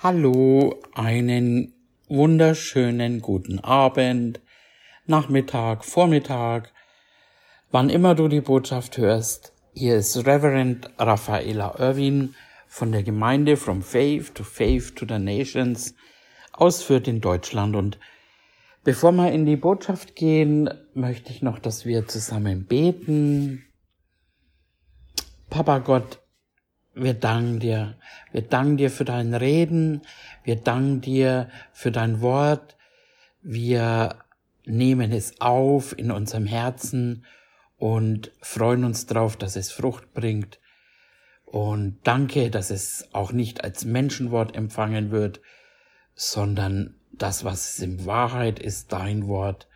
Hallo, einen wunderschönen guten Abend, Nachmittag, Vormittag, wann immer du die Botschaft hörst. Hier ist Reverend Raffaela Irwin von der Gemeinde From Faith to Faith to the Nations aus Fürth in Deutschland. Und bevor wir in die Botschaft gehen, möchte ich noch, dass wir zusammen beten. Papa Gott, wir danken dir. Wir danken dir für dein Reden. Wir danken dir für dein Wort. Wir nehmen es auf in unserem Herzen und freuen uns darauf, dass es Frucht bringt. Und danke, dass es auch nicht als Menschenwort empfangen wird, sondern das, was es in Wahrheit ist, dein Wort.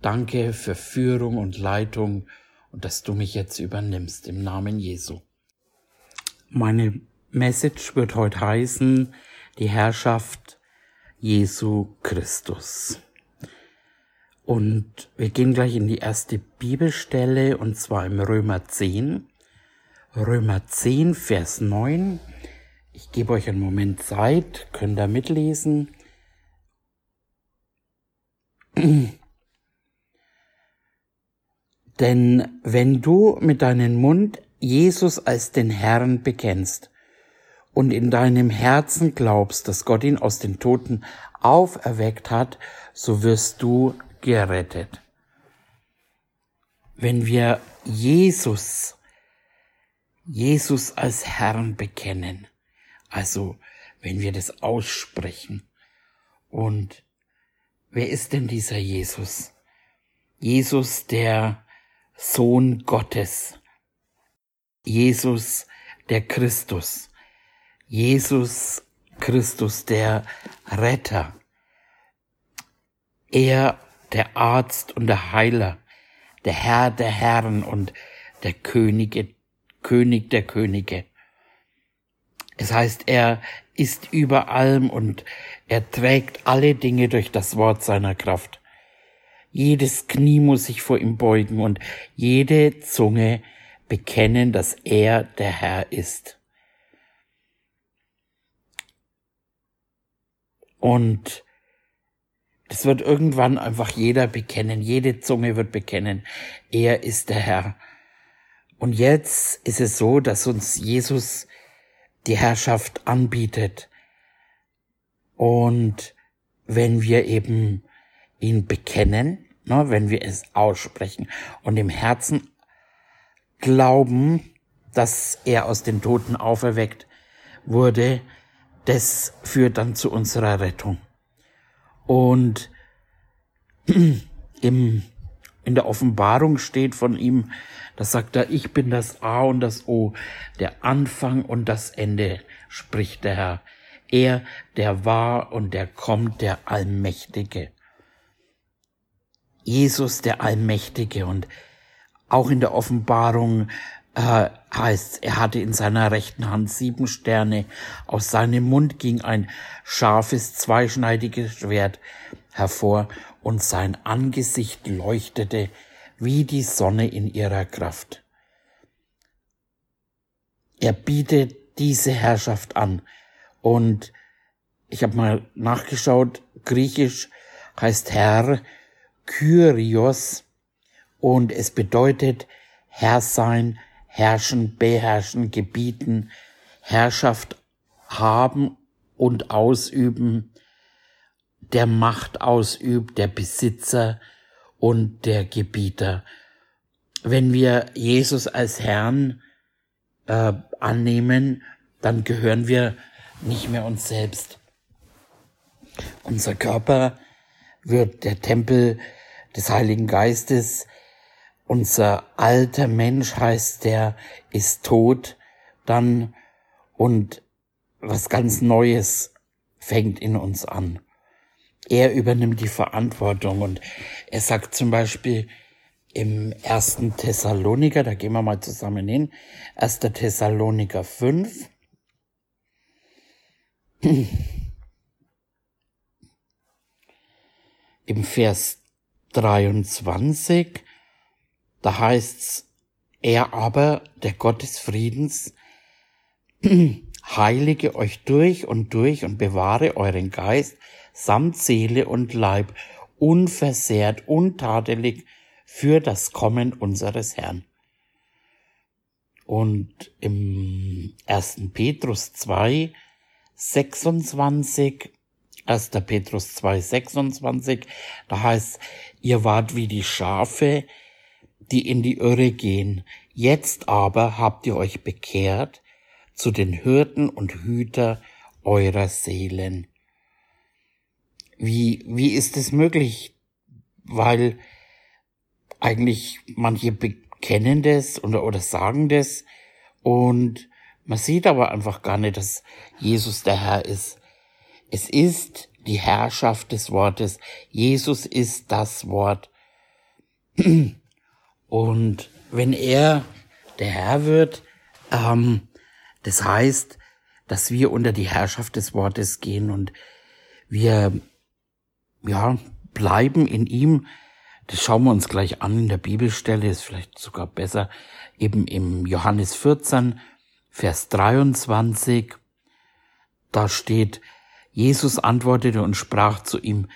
Danke für Führung und Leitung und dass du mich jetzt übernimmst im Namen Jesu. Meine Message wird heute heißen, die Herrschaft Jesu Christus. Und wir gehen gleich in die erste Bibelstelle, und zwar im Römer 10. Römer 10, Vers 9. Ich gebe euch einen Moment Zeit, könnt ihr mitlesen. Denn wenn du mit deinem Mund Jesus als den Herrn bekennst und in deinem Herzen glaubst, dass Gott ihn aus den Toten auferweckt hat, so wirst du gerettet. Wenn wir Jesus, Jesus als Herrn bekennen, also wenn wir das aussprechen, und wer ist denn dieser Jesus? Jesus, der Sohn Gottes, Jesus der Christus, Jesus Christus der Retter, er der Arzt und der Heiler, der Herr der Herren und der Könige, König der Könige. Es heißt, er ist über allem und er trägt alle Dinge durch das Wort seiner Kraft. Jedes Knie muss sich vor ihm beugen und jede Zunge bekennen, dass er der Herr ist. Und das wird irgendwann einfach jeder bekennen, jede Zunge wird bekennen, er ist der Herr. Und jetzt ist es so, dass uns Jesus die Herrschaft anbietet. Und wenn wir eben ihn bekennen, ne, wenn wir es aussprechen und im Herzen glauben, dass er aus den Toten auferweckt wurde, das führt dann zu unserer Rettung. Und im, in der Offenbarung steht von ihm, da sagt er, ich bin das A und das O, der Anfang und das Ende, spricht der Herr. Er, der war und der kommt, der Allmächtige. Jesus, der Allmächtige. Und auch in der Offenbarung äh, heißt, er hatte in seiner rechten Hand sieben Sterne. Aus seinem Mund ging ein scharfes, zweischneidiges Schwert hervor und sein Angesicht leuchtete wie die Sonne in ihrer Kraft. Er bietet diese Herrschaft an und ich habe mal nachgeschaut, griechisch heißt Herr Kyrios und es bedeutet Herr sein, herrschen, beherrschen, gebieten, Herrschaft haben und ausüben, der Macht ausübt, der Besitzer und der Gebieter. Wenn wir Jesus als Herrn äh, annehmen, dann gehören wir nicht mehr uns selbst. Unser Körper wird der Tempel des Heiligen Geistes, unser alter Mensch heißt, der ist tot dann und was ganz Neues fängt in uns an. Er übernimmt die Verantwortung und er sagt zum Beispiel im ersten Thessaloniker, da gehen wir mal zusammen hin, erster Thessaloniker 5, im Vers 23, da heißt's, er aber, der Gott des Friedens, heilige euch durch und durch und bewahre euren Geist samt Seele und Leib unversehrt, untadelig für das Kommen unseres Herrn. Und im 1. Petrus 2, 26, 1. Petrus 2, 26, da heißt, ihr wart wie die Schafe, die in die Irre gehen. Jetzt aber habt ihr euch bekehrt zu den Hirten und Hüter eurer Seelen. Wie, wie ist es möglich? Weil eigentlich manche bekennen das oder, oder sagen das und man sieht aber einfach gar nicht, dass Jesus der Herr ist. Es ist die Herrschaft des Wortes. Jesus ist das Wort. Und wenn er der Herr wird, ähm, das heißt, dass wir unter die Herrschaft des Wortes gehen und wir, ja, bleiben in ihm. Das schauen wir uns gleich an in der Bibelstelle, ist vielleicht sogar besser, eben im Johannes 14, Vers 23. Da steht, Jesus antwortete und sprach zu ihm,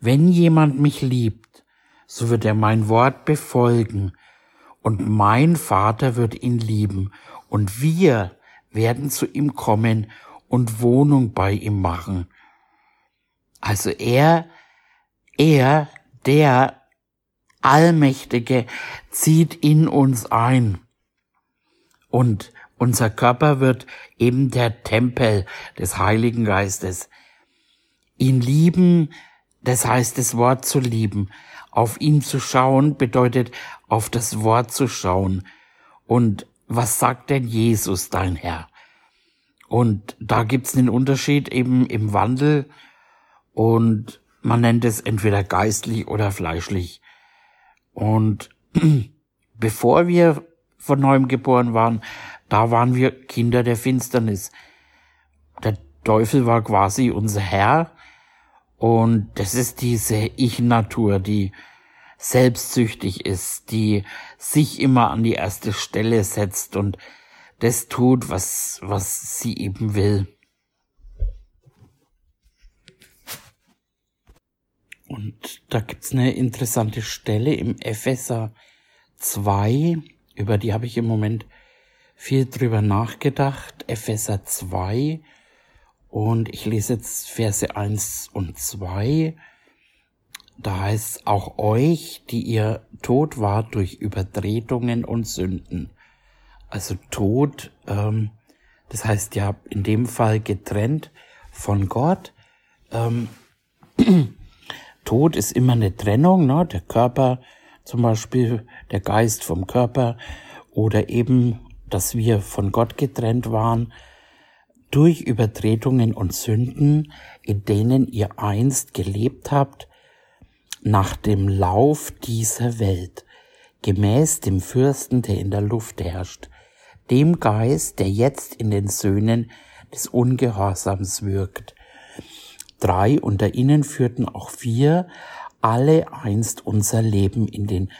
wenn jemand mich liebt, so wird er mein Wort befolgen, und mein Vater wird ihn lieben, und wir werden zu ihm kommen und Wohnung bei ihm machen. Also er, er, der Allmächtige, zieht in uns ein. Und unser Körper wird eben der Tempel des Heiligen Geistes. Ihn lieben, das heißt das Wort zu lieben. Auf ihn zu schauen bedeutet auf das Wort zu schauen. Und was sagt denn Jesus, dein Herr? Und da gibt's einen Unterschied eben im Wandel und man nennt es entweder geistlich oder fleischlich. Und bevor wir von neuem geboren waren, da waren wir Kinder der Finsternis. Der Teufel war quasi unser Herr und das ist diese Ich-Natur, die selbstsüchtig ist, die sich immer an die erste Stelle setzt und das tut, was, was sie eben will. Und da gibt's eine interessante Stelle im Epheser 2, über die habe ich im Moment viel drüber nachgedacht. Epheser 2 und ich lese jetzt Verse 1 und 2. Da heißt auch euch, die ihr tot wart durch Übertretungen und Sünden. Also tot, ähm, das heißt ja in dem Fall getrennt von Gott. Ähm, Tod ist immer eine Trennung, ne? der Körper zum Beispiel, der Geist vom Körper oder eben, dass wir von Gott getrennt waren durch Übertretungen und Sünden, in denen ihr einst gelebt habt, nach dem Lauf dieser Welt, gemäß dem Fürsten, der in der Luft herrscht, dem Geist, der jetzt in den Söhnen des Ungehorsams wirkt. Drei unter ihnen führten auch wir alle einst unser Leben in den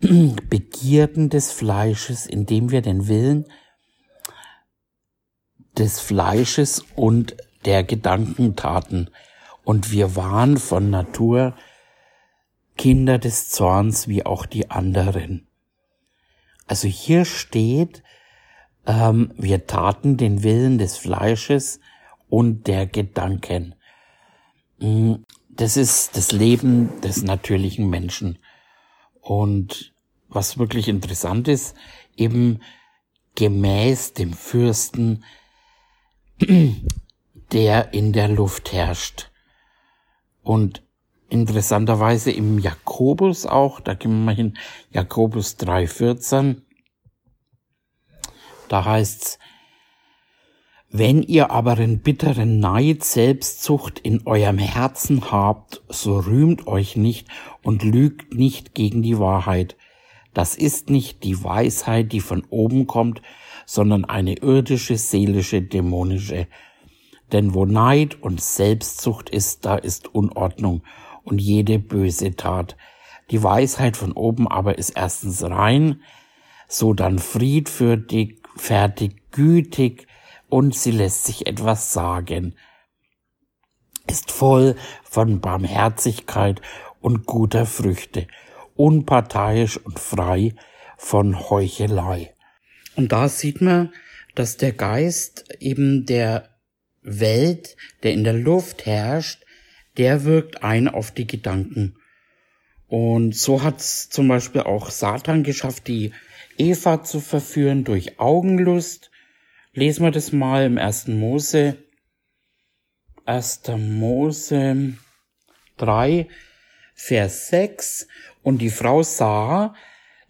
Begierden des Fleisches, indem wir den Willen des Fleisches und der Gedanken taten. Und wir waren von Natur Kinder des Zorns wie auch die anderen. Also hier steht, ähm, wir taten den Willen des Fleisches und der Gedanken. Mm, das ist das Leben des natürlichen Menschen. Und was wirklich interessant ist, eben gemäß dem Fürsten der in der Luft herrscht. Und interessanterweise im Jakobus auch, da gehen wir mal hin, Jakobus 3,14, da heißt's, wenn ihr aber den bitteren Neid, Selbstzucht in eurem Herzen habt, so rühmt euch nicht und lügt nicht gegen die Wahrheit. Das ist nicht die Weisheit, die von oben kommt, sondern eine irdische, seelische, dämonische. Denn wo Neid und Selbstsucht ist, da ist Unordnung und jede böse Tat. Die Weisheit von oben aber ist erstens rein, so dann friedfertig, fertig, gütig, und sie lässt sich etwas sagen, ist voll von Barmherzigkeit und guter Früchte, unparteiisch und frei von Heuchelei. Und da sieht man, dass der Geist eben der Welt, der in der Luft herrscht, der wirkt ein auf die Gedanken. Und so hat's zum Beispiel auch Satan geschafft, die Eva zu verführen durch Augenlust. Lesen wir das mal im ersten Mose. 1. Mose 3, Vers 6. Und die Frau sah,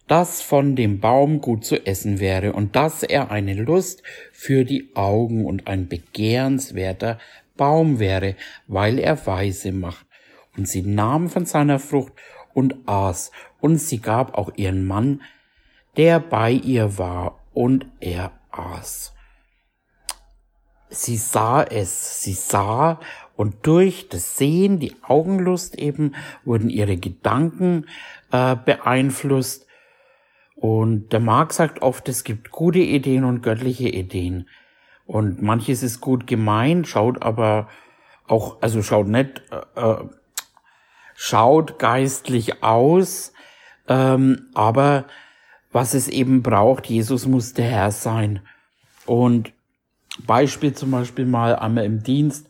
dass von dem Baum gut zu essen wäre und dass er eine Lust für die Augen und ein begehrenswerter Baum wäre, weil er Weise macht. Und sie nahm von seiner Frucht und aß, und sie gab auch ihren Mann, der bei ihr war, und er aß. Sie sah es, sie sah, und durch das Sehen, die Augenlust eben, wurden ihre Gedanken äh, beeinflusst. Und der Marx sagt oft, es gibt gute Ideen und göttliche Ideen. Und manches ist gut gemeint, schaut aber auch, also schaut nicht, äh, äh, schaut geistlich aus, ähm, aber was es eben braucht, Jesus muss der Herr sein. Und Beispiel zum Beispiel mal einmal im Dienst,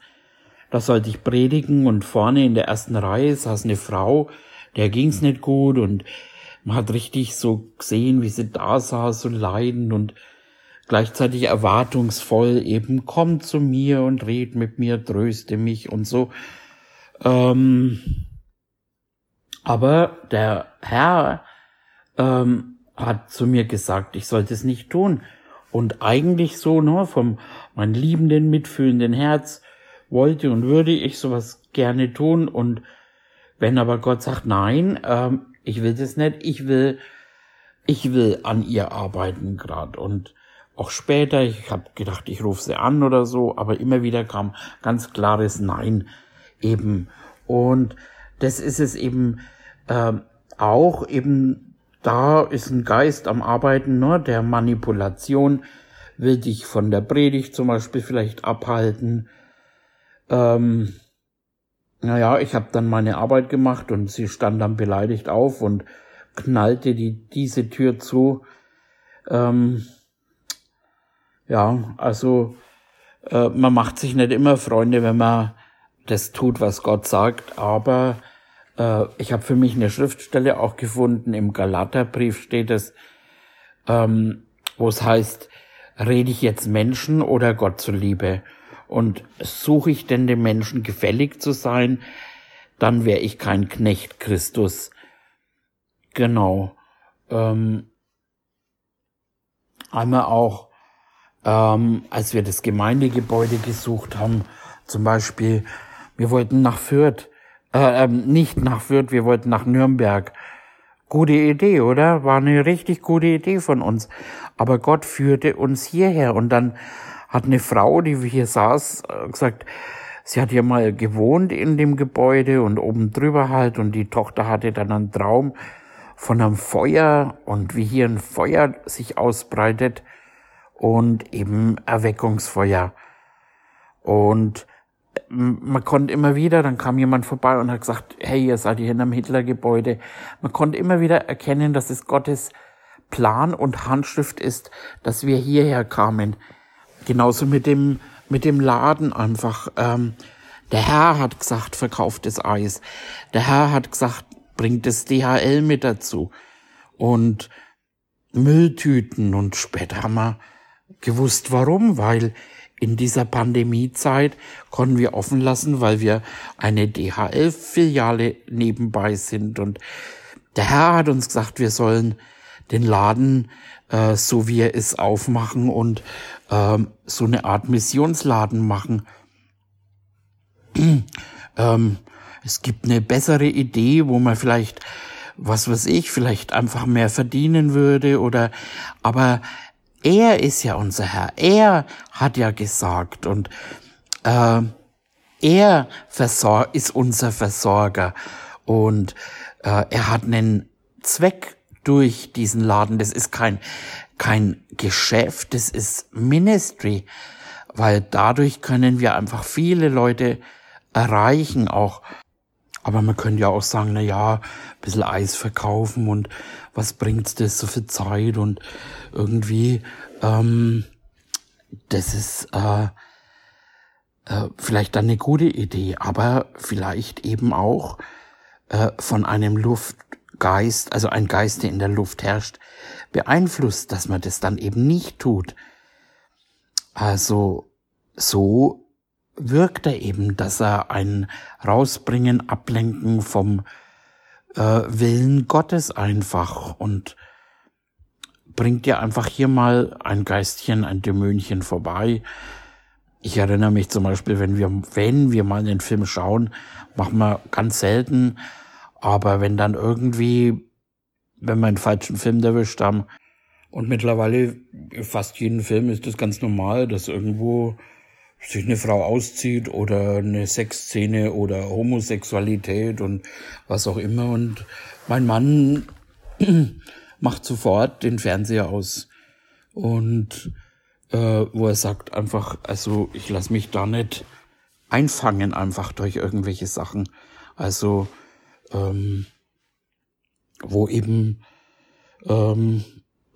da sollte ich predigen und vorne in der ersten Reihe saß eine Frau, der ging's nicht gut und man hat richtig so gesehen, wie sie da saß und leidend und gleichzeitig erwartungsvoll eben, komm zu mir und red mit mir, tröste mich und so. Ähm, aber der Herr ähm, hat zu mir gesagt, ich sollte es nicht tun. Und eigentlich so, ne, vom mein liebenden, mitfühlenden Herz wollte und würde ich sowas gerne tun. Und wenn aber Gott sagt, nein, ähm, ich will das nicht, ich will, ich will an ihr arbeiten gerade. Und auch später, ich habe gedacht, ich rufe sie an oder so, aber immer wieder kam ganz klares Nein eben. Und das ist es eben äh, auch eben, da ist ein Geist am Arbeiten, ne, der Manipulation, will dich von der Predigt zum Beispiel vielleicht abhalten. Ähm, naja, ich habe dann meine Arbeit gemacht und sie stand dann beleidigt auf und knallte die, diese Tür zu. Ähm, ja, also äh, man macht sich nicht immer Freunde, wenn man das tut, was Gott sagt, aber äh, ich habe für mich eine Schriftstelle auch gefunden, im Galaterbrief steht es, ähm, wo es heißt, rede ich jetzt Menschen oder Gott zuliebe? Und suche ich denn dem Menschen gefällig zu sein, dann wäre ich kein Knecht Christus. Genau. Ähm, einmal auch, ähm, als wir das Gemeindegebäude gesucht haben, zum Beispiel, wir wollten nach Fürth, äh, ähm, nicht nach Fürth, wir wollten nach Nürnberg. Gute Idee, oder? War eine richtig gute Idee von uns. Aber Gott führte uns hierher und dann hat eine Frau, die hier saß, äh, gesagt, sie hat ja mal gewohnt in dem Gebäude und oben drüber halt und die Tochter hatte dann einen Traum von einem Feuer und wie hier ein Feuer sich ausbreitet und eben Erweckungsfeuer. Und man konnte immer wieder, dann kam jemand vorbei und hat gesagt, hey, ihr seid hier in einem Hitlergebäude. Man konnte immer wieder erkennen, dass es Gottes Plan und Handschrift ist, dass wir hierher kamen. Genauso mit dem, mit dem Laden einfach. Ähm, der Herr hat gesagt, verkauft das Eis. Der Herr hat gesagt, bringt das DHL mit dazu. Und Mülltüten. Und später haben wir gewusst, warum, weil in dieser Pandemiezeit konnten wir offen lassen, weil wir eine DHL-Filiale nebenbei sind. Und der Herr hat uns gesagt, wir sollen den Laden äh, so wie er ist aufmachen und ähm, so eine Art Missionsladen machen. ähm, es gibt eine bessere Idee, wo man vielleicht, was weiß ich, vielleicht einfach mehr verdienen würde oder, aber er ist ja unser Herr. Er hat ja gesagt und äh, er ist unser Versorger und äh, er hat einen Zweck durch diesen Laden. Das ist kein kein Geschäft, das ist Ministry. weil dadurch können wir einfach viele Leute erreichen auch. Aber man könnte ja auch sagen, na ja, ein bisschen Eis verkaufen und was bringt's das so viel Zeit und irgendwie, ähm, das ist äh, äh, vielleicht dann eine gute Idee, aber vielleicht eben auch äh, von einem Luftgeist, also ein Geist, der in der Luft herrscht, beeinflusst, dass man das dann eben nicht tut. Also so wirkt er eben, dass er ein Rausbringen, Ablenken vom äh, Willen Gottes einfach und bringt dir einfach hier mal ein Geistchen, ein Dämönchen vorbei. Ich erinnere mich zum Beispiel, wenn wir, wenn wir mal den Film schauen, machen wir ganz selten, aber wenn dann irgendwie, wenn wir einen falschen Film erwischt haben, und mittlerweile fast jeden Film ist das ganz normal, dass irgendwo sich eine Frau auszieht oder eine Sexszene oder Homosexualität und was auch immer. Und mein Mann macht sofort den Fernseher aus und äh, wo er sagt einfach, also ich lasse mich da nicht einfangen einfach durch irgendwelche Sachen. Also ähm, wo eben ähm,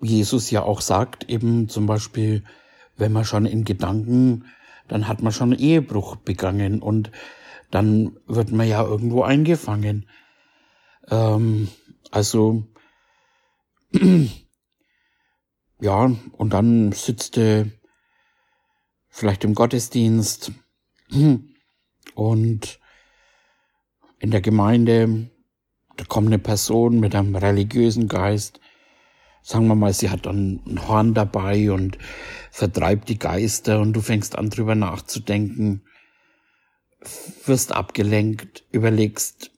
Jesus ja auch sagt, eben zum Beispiel, wenn man schon in Gedanken, dann hat man schon Ehebruch begangen und dann wird man ja irgendwo eingefangen. Ähm, also ja, und dann sitzt du vielleicht im Gottesdienst und in der Gemeinde, da kommt eine Person mit einem religiösen Geist, sagen wir mal, sie hat dann ein Horn dabei und vertreibt die Geister und du fängst an drüber nachzudenken, wirst abgelenkt, überlegst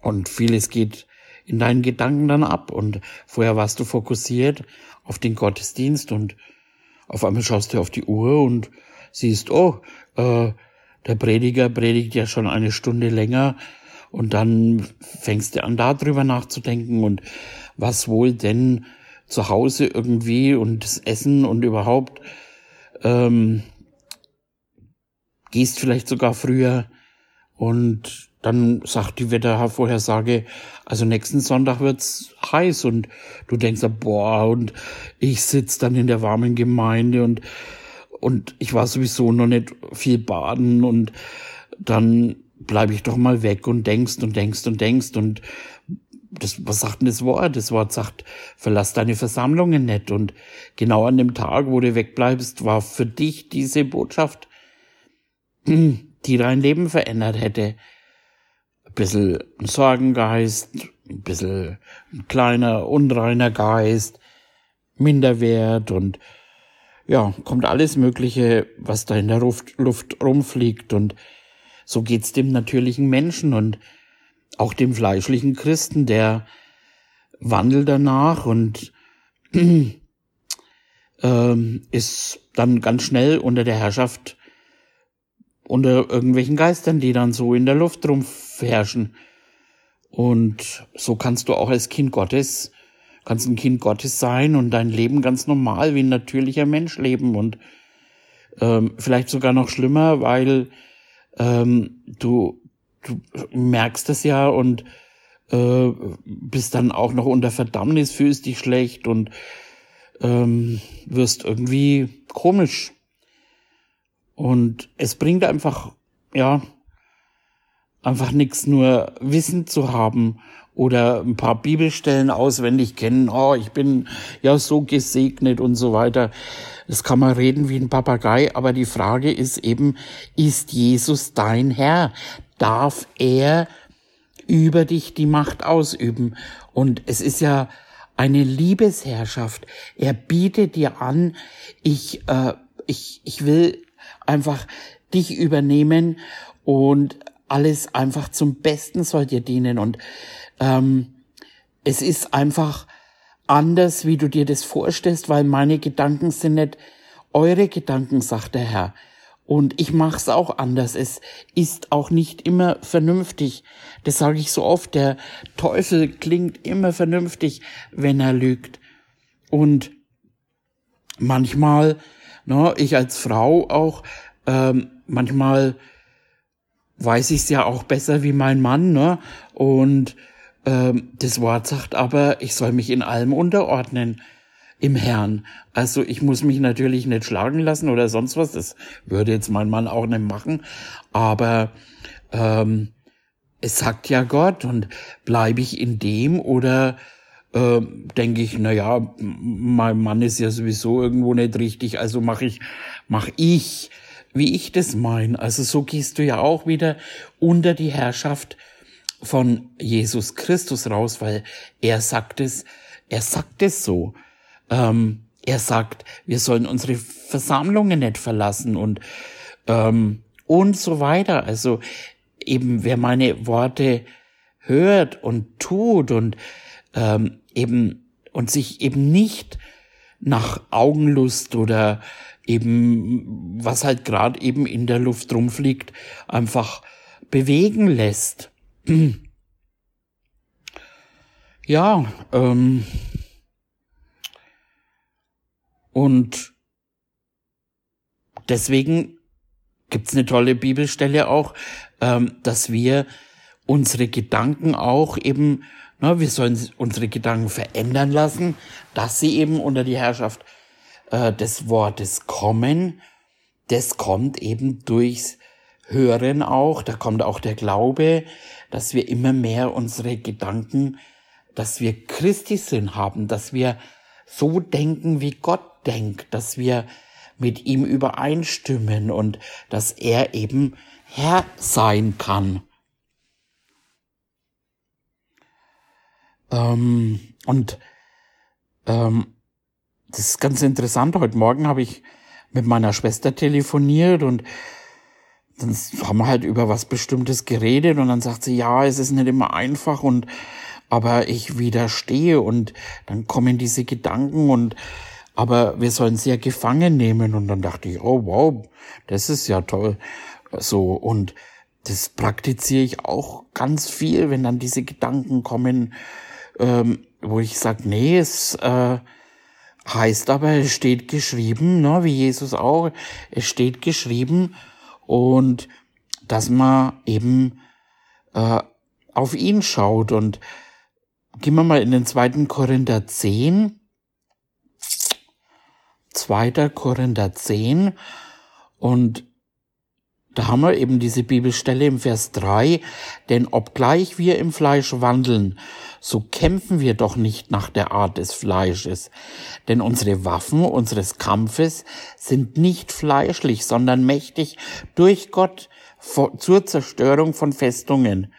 und vieles geht in deinen Gedanken dann ab. Und vorher warst du fokussiert auf den Gottesdienst und auf einmal schaust du auf die Uhr und siehst, oh, äh, der Prediger predigt ja schon eine Stunde länger und dann fängst du an, darüber nachzudenken und was wohl denn zu Hause irgendwie und das Essen und überhaupt ähm, gehst vielleicht sogar früher. Und dann sagt die Wettervorhersage, also nächsten Sonntag wird's heiß und du denkst, boah, und ich sitz dann in der warmen Gemeinde und und ich war sowieso noch nicht viel baden und dann bleibe ich doch mal weg und denkst und denkst und denkst und das, was sagt denn das Wort? Das Wort sagt, verlass deine Versammlungen nicht. Und genau an dem Tag, wo du wegbleibst, war für dich diese Botschaft, die dein Leben verändert hätte. Ein bisschen ein Sorgengeist, ein bisschen ein kleiner, unreiner Geist, Minderwert und ja, kommt alles Mögliche, was da in der Luft, Luft rumfliegt und so geht's dem natürlichen Menschen und auch dem fleischlichen Christen, der wandelt danach und ähm, ist dann ganz schnell unter der Herrschaft, unter irgendwelchen Geistern, die dann so in der Luft rumherrschen. Und so kannst du auch als Kind Gottes, kannst ein Kind Gottes sein und dein Leben ganz normal wie ein natürlicher Mensch leben und ähm, vielleicht sogar noch schlimmer, weil ähm, du du merkst es ja und äh, bist dann auch noch unter Verdammnis, fühlst dich schlecht und ähm, wirst irgendwie komisch. Und es bringt einfach, ja, einfach nichts, nur Wissen zu haben oder ein paar Bibelstellen auswendig kennen. Oh, ich bin ja so gesegnet und so weiter. Das kann man reden wie ein Papagei, aber die Frage ist eben, ist Jesus dein Herr? darf er über dich die Macht ausüben. Und es ist ja eine Liebesherrschaft. Er bietet dir an, ich, äh, ich, ich will einfach dich übernehmen und alles einfach zum Besten soll dir dienen. Und ähm, es ist einfach anders, wie du dir das vorstellst, weil meine Gedanken sind nicht eure Gedanken, sagt der Herr. Und ich mache es auch anders. Es ist auch nicht immer vernünftig. Das sage ich so oft. Der Teufel klingt immer vernünftig, wenn er lügt. Und manchmal ne, ich als Frau auch ähm, manchmal weiß ich es ja auch besser wie mein Mann, ne? Und ähm, das Wort sagt aber, ich soll mich in allem unterordnen im Herrn. Also ich muss mich natürlich nicht schlagen lassen oder sonst was. Das würde jetzt mein Mann auch nicht machen. Aber ähm, es sagt ja Gott und bleibe ich in dem oder äh, denke ich, na ja, mein Mann ist ja sowieso irgendwo nicht richtig, also mache ich, mach ich, wie ich das meine. Also so gehst du ja auch wieder unter die Herrschaft von Jesus Christus raus, weil er sagt es, er sagt es so. Ähm, er sagt, wir sollen unsere Versammlungen nicht verlassen und ähm, und so weiter. Also eben wer meine Worte hört und tut und ähm, eben und sich eben nicht nach Augenlust oder eben was halt gerade eben in der Luft rumfliegt, einfach bewegen lässt. Ja, ähm, und deswegen gibt's eine tolle Bibelstelle auch, ähm, dass wir unsere Gedanken auch eben, na, wir sollen unsere Gedanken verändern lassen, dass sie eben unter die Herrschaft äh, des Wortes kommen. Das kommt eben durchs Hören auch, da kommt auch der Glaube, dass wir immer mehr unsere Gedanken, dass wir Christi Sinn haben, dass wir so denken, wie Gott denkt, dass wir mit ihm übereinstimmen und dass er eben Herr sein kann. Ähm, und ähm, das ist ganz interessant. Heute Morgen habe ich mit meiner Schwester telefoniert und dann haben wir halt über was Bestimmtes geredet und dann sagt sie, ja, es ist nicht immer einfach und aber ich widerstehe und dann kommen diese Gedanken und aber wir sollen sie ja gefangen nehmen und dann dachte ich, oh wow, das ist ja toll. So und das praktiziere ich auch ganz viel, wenn dann diese Gedanken kommen, ähm, wo ich sage, nee, es äh, heißt aber, es steht geschrieben, ne, wie Jesus auch, es steht geschrieben und dass man eben äh, auf ihn schaut und gehen wir mal in den zweiten Korinther 10, 2. Korinther 10 und da haben wir eben diese Bibelstelle im Vers 3, denn obgleich wir im Fleisch wandeln, so kämpfen wir doch nicht nach der Art des Fleisches. Denn unsere Waffen unseres Kampfes sind nicht fleischlich, sondern mächtig durch Gott zur Zerstörung von Festungen.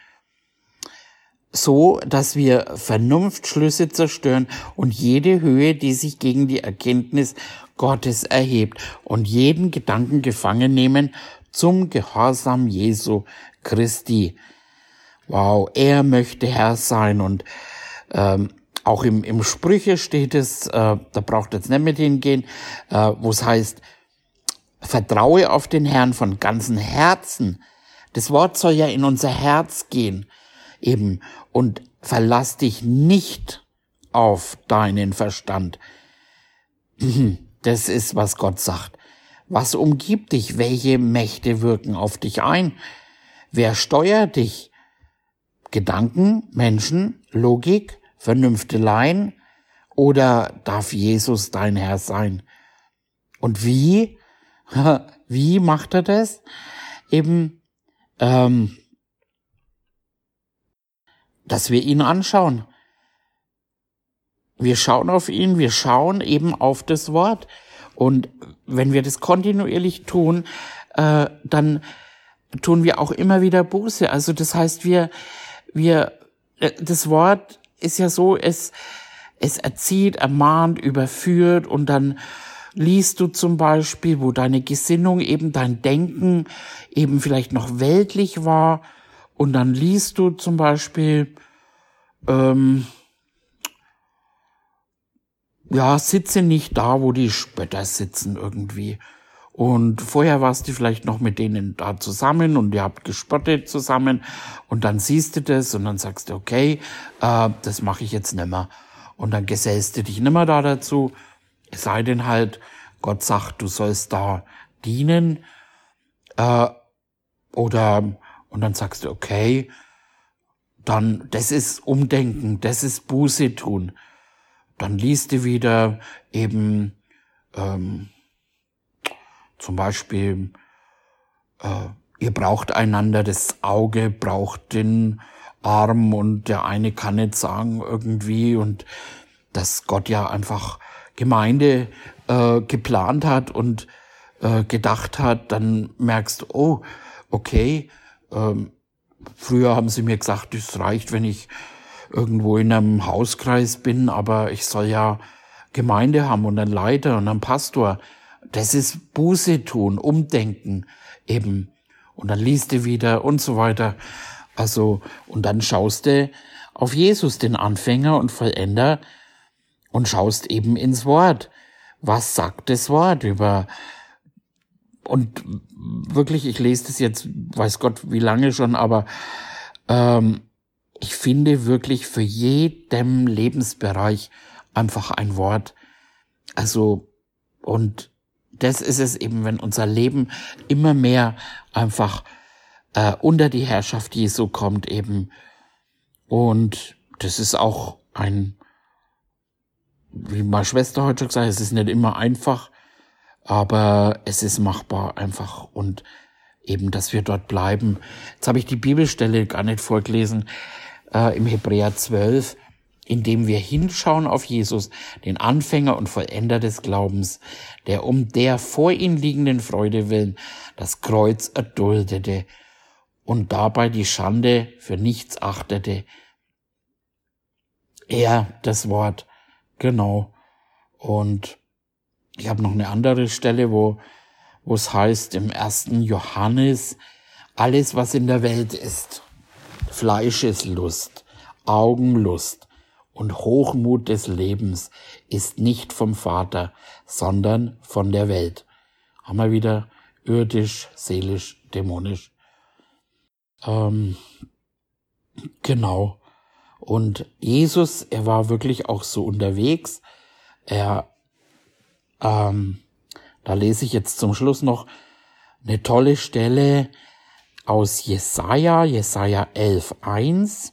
So, dass wir Vernunftschlüsse zerstören und jede Höhe, die sich gegen die Erkenntnis Gottes erhebt und jeden Gedanken gefangen nehmen zum Gehorsam Jesu Christi. Wow, er möchte Herr sein und ähm, auch im, im Sprüche steht es, äh, da braucht jetzt nicht mit hingehen, äh, wo es heißt, vertraue auf den Herrn von ganzem Herzen. Das Wort soll ja in unser Herz gehen, eben, und verlass dich nicht auf deinen Verstand. Das ist, was Gott sagt. Was umgibt dich? Welche Mächte wirken auf dich ein? Wer steuert dich? Gedanken, Menschen, Logik, Vernünfteleien? Oder darf Jesus dein Herr sein? Und wie? wie macht er das? Eben, ähm, dass wir ihn anschauen. Wir schauen auf ihn, wir schauen eben auf das Wort. Und wenn wir das kontinuierlich tun, äh, dann tun wir auch immer wieder Buße. Also das heißt, wir, wir, äh, das Wort ist ja so, es, es erzieht, ermahnt, überführt und dann liest du zum Beispiel, wo deine Gesinnung eben dein Denken eben vielleicht noch weltlich war und dann liest du zum Beispiel, ähm, ja, sitze nicht da, wo die Spötter sitzen irgendwie. Und vorher warst du vielleicht noch mit denen da zusammen und ihr habt gespottet zusammen und dann siehst du das und dann sagst du, okay, äh, das mache ich jetzt nimmer. Und dann gesellst du dich nimmer da dazu, es sei denn halt, Gott sagt, du sollst da dienen, äh, oder, und dann sagst du, okay, dann, das ist Umdenken, das ist Buße tun. Dann liest du wieder eben, ähm, zum Beispiel, äh, ihr braucht einander, das Auge braucht den Arm und der eine kann nicht sagen irgendwie und dass Gott ja einfach Gemeinde äh, geplant hat und äh, gedacht hat, dann merkst du, oh, okay, ähm, früher haben sie mir gesagt, es reicht, wenn ich irgendwo in einem Hauskreis bin, aber ich soll ja Gemeinde haben und einen Leiter und einen Pastor. Das ist Buße tun, umdenken eben. Und dann liest du wieder und so weiter. Also, und dann schaust du auf Jesus, den Anfänger und Vollender, und schaust eben ins Wort. Was sagt das Wort über, und wirklich, ich lese das jetzt, weiß Gott wie lange schon, aber ähm, ich finde wirklich für jedem Lebensbereich einfach ein Wort. Also, und das ist es eben, wenn unser Leben immer mehr einfach äh, unter die Herrschaft Jesu kommt eben. Und das ist auch ein, wie meine Schwester heute gesagt hat, es ist nicht immer einfach, aber es ist machbar einfach und eben, dass wir dort bleiben. Jetzt habe ich die Bibelstelle gar nicht vorgelesen äh, im Hebräer 12, indem wir hinschauen auf Jesus, den Anfänger und Vollender des Glaubens, der um der vor ihm liegenden Freude willen das Kreuz erduldete und dabei die Schande für nichts achtete. Er, das Wort, genau. Und ich habe noch eine andere Stelle, wo, wo es heißt im ersten Johannes, alles, was in der Welt ist, Fleischeslust, Augenlust und Hochmut des Lebens ist nicht vom Vater, sondern von der Welt. Haben wir wieder irdisch, seelisch, dämonisch. Ähm, genau. Und Jesus, er war wirklich auch so unterwegs. Er, ähm, da lese ich jetzt zum Schluss noch eine tolle Stelle aus Jesaja, Jesaja 11.1.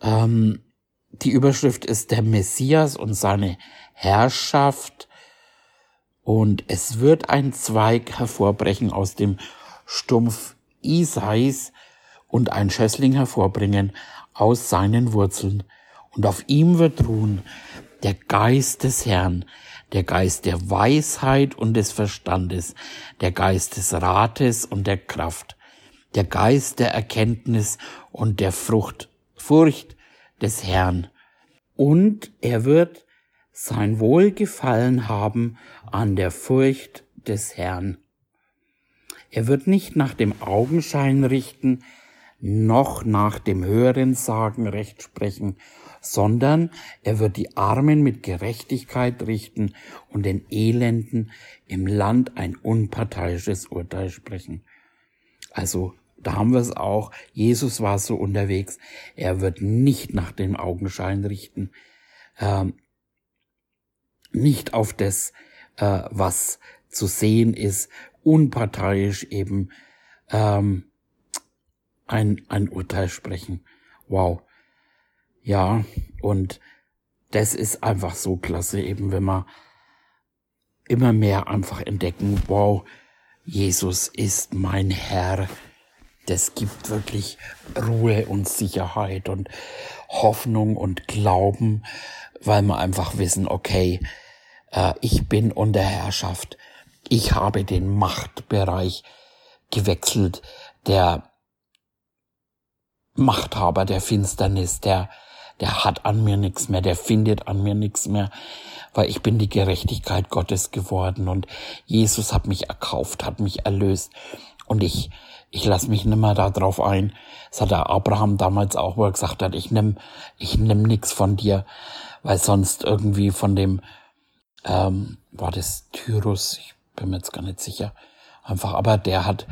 Ähm, die Überschrift ist der Messias und seine Herrschaft. Und es wird ein Zweig hervorbrechen aus dem Stumpf Isais und ein Schössling hervorbringen aus seinen Wurzeln. Und auf ihm wird ruhen der Geist des Herrn, der Geist der Weisheit und des Verstandes, der Geist des Rates und der Kraft, der Geist der Erkenntnis und der Frucht, Furcht des Herrn. Und er wird sein Wohlgefallen haben an der Furcht des Herrn. Er wird nicht nach dem Augenschein richten, noch nach dem höheren Sagen Recht sprechen, sondern er wird die Armen mit Gerechtigkeit richten und den Elenden im Land ein unparteiisches Urteil sprechen. Also da haben wir es auch. Jesus war so unterwegs. Er wird nicht nach dem Augenschein richten, ähm, nicht auf das, äh, was zu sehen ist, unparteiisch eben ähm, ein, ein Urteil sprechen. Wow. Ja, und das ist einfach so klasse, eben wenn wir immer mehr einfach entdecken, wow, Jesus ist mein Herr. Das gibt wirklich Ruhe und Sicherheit und Hoffnung und Glauben, weil wir einfach wissen, okay, äh, ich bin unter Herrschaft. Ich habe den Machtbereich gewechselt. Der Machthaber der Finsternis, der, der hat an mir nichts mehr, der findet an mir nichts mehr, weil ich bin die Gerechtigkeit Gottes geworden und Jesus hat mich erkauft, hat mich erlöst. Und ich, ich lasse mich nimmer darauf ein. Das hat der Abraham damals auch, wo er gesagt hat, ich nimm, ich nimm nix von dir, weil sonst irgendwie von dem, ähm, war das Tyrus, ich bin mir jetzt gar nicht sicher, einfach, aber der hat,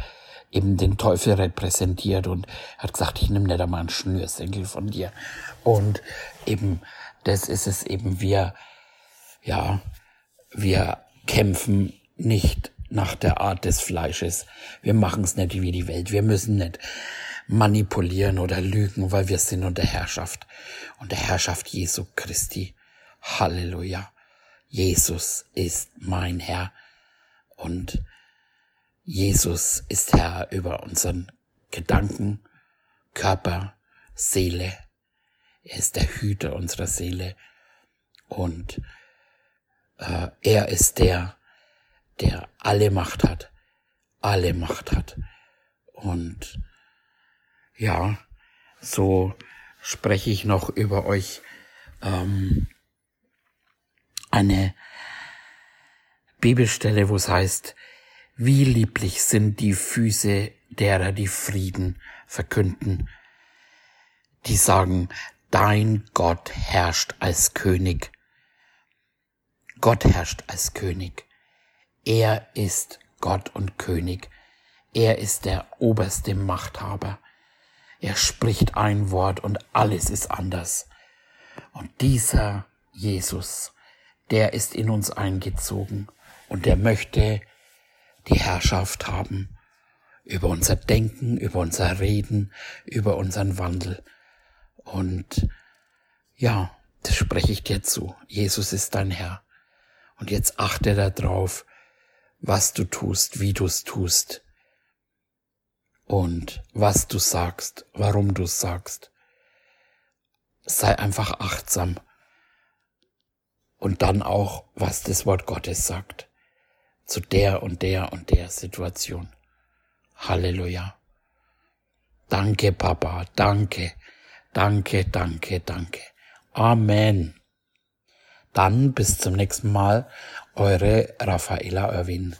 eben den Teufel repräsentiert und hat gesagt, ich nehme da mal einen Schnürsenkel von dir. Und eben, das ist es eben, wir, ja, wir kämpfen nicht nach der Art des Fleisches. Wir machen es nicht wie die Welt. Wir müssen nicht manipulieren oder lügen, weil wir sind unter Herrschaft. Unter Herrschaft Jesu Christi. Halleluja. Jesus ist mein Herr und Jesus ist Herr über unseren Gedanken, Körper, Seele. Er ist der Hüter unserer Seele und äh, er ist der, der alle Macht hat, alle Macht hat. Und ja, so spreche ich noch über euch ähm, eine Bibelstelle, wo es heißt, wie lieblich sind die Füße derer, die Frieden verkünden, die sagen, dein Gott herrscht als König. Gott herrscht als König. Er ist Gott und König. Er ist der oberste Machthaber. Er spricht ein Wort und alles ist anders. Und dieser Jesus, der ist in uns eingezogen und der möchte die Herrschaft haben über unser Denken, über unser Reden, über unseren Wandel. Und ja, das spreche ich dir zu. Jesus ist dein Herr. Und jetzt achte darauf, was du tust, wie du es tust und was du sagst, warum du sagst. Sei einfach achtsam und dann auch, was das Wort Gottes sagt zu der und der und der Situation. Halleluja. Danke, Papa, danke, danke, danke, danke. Amen. Dann bis zum nächsten Mal, eure Raffaella Irwin.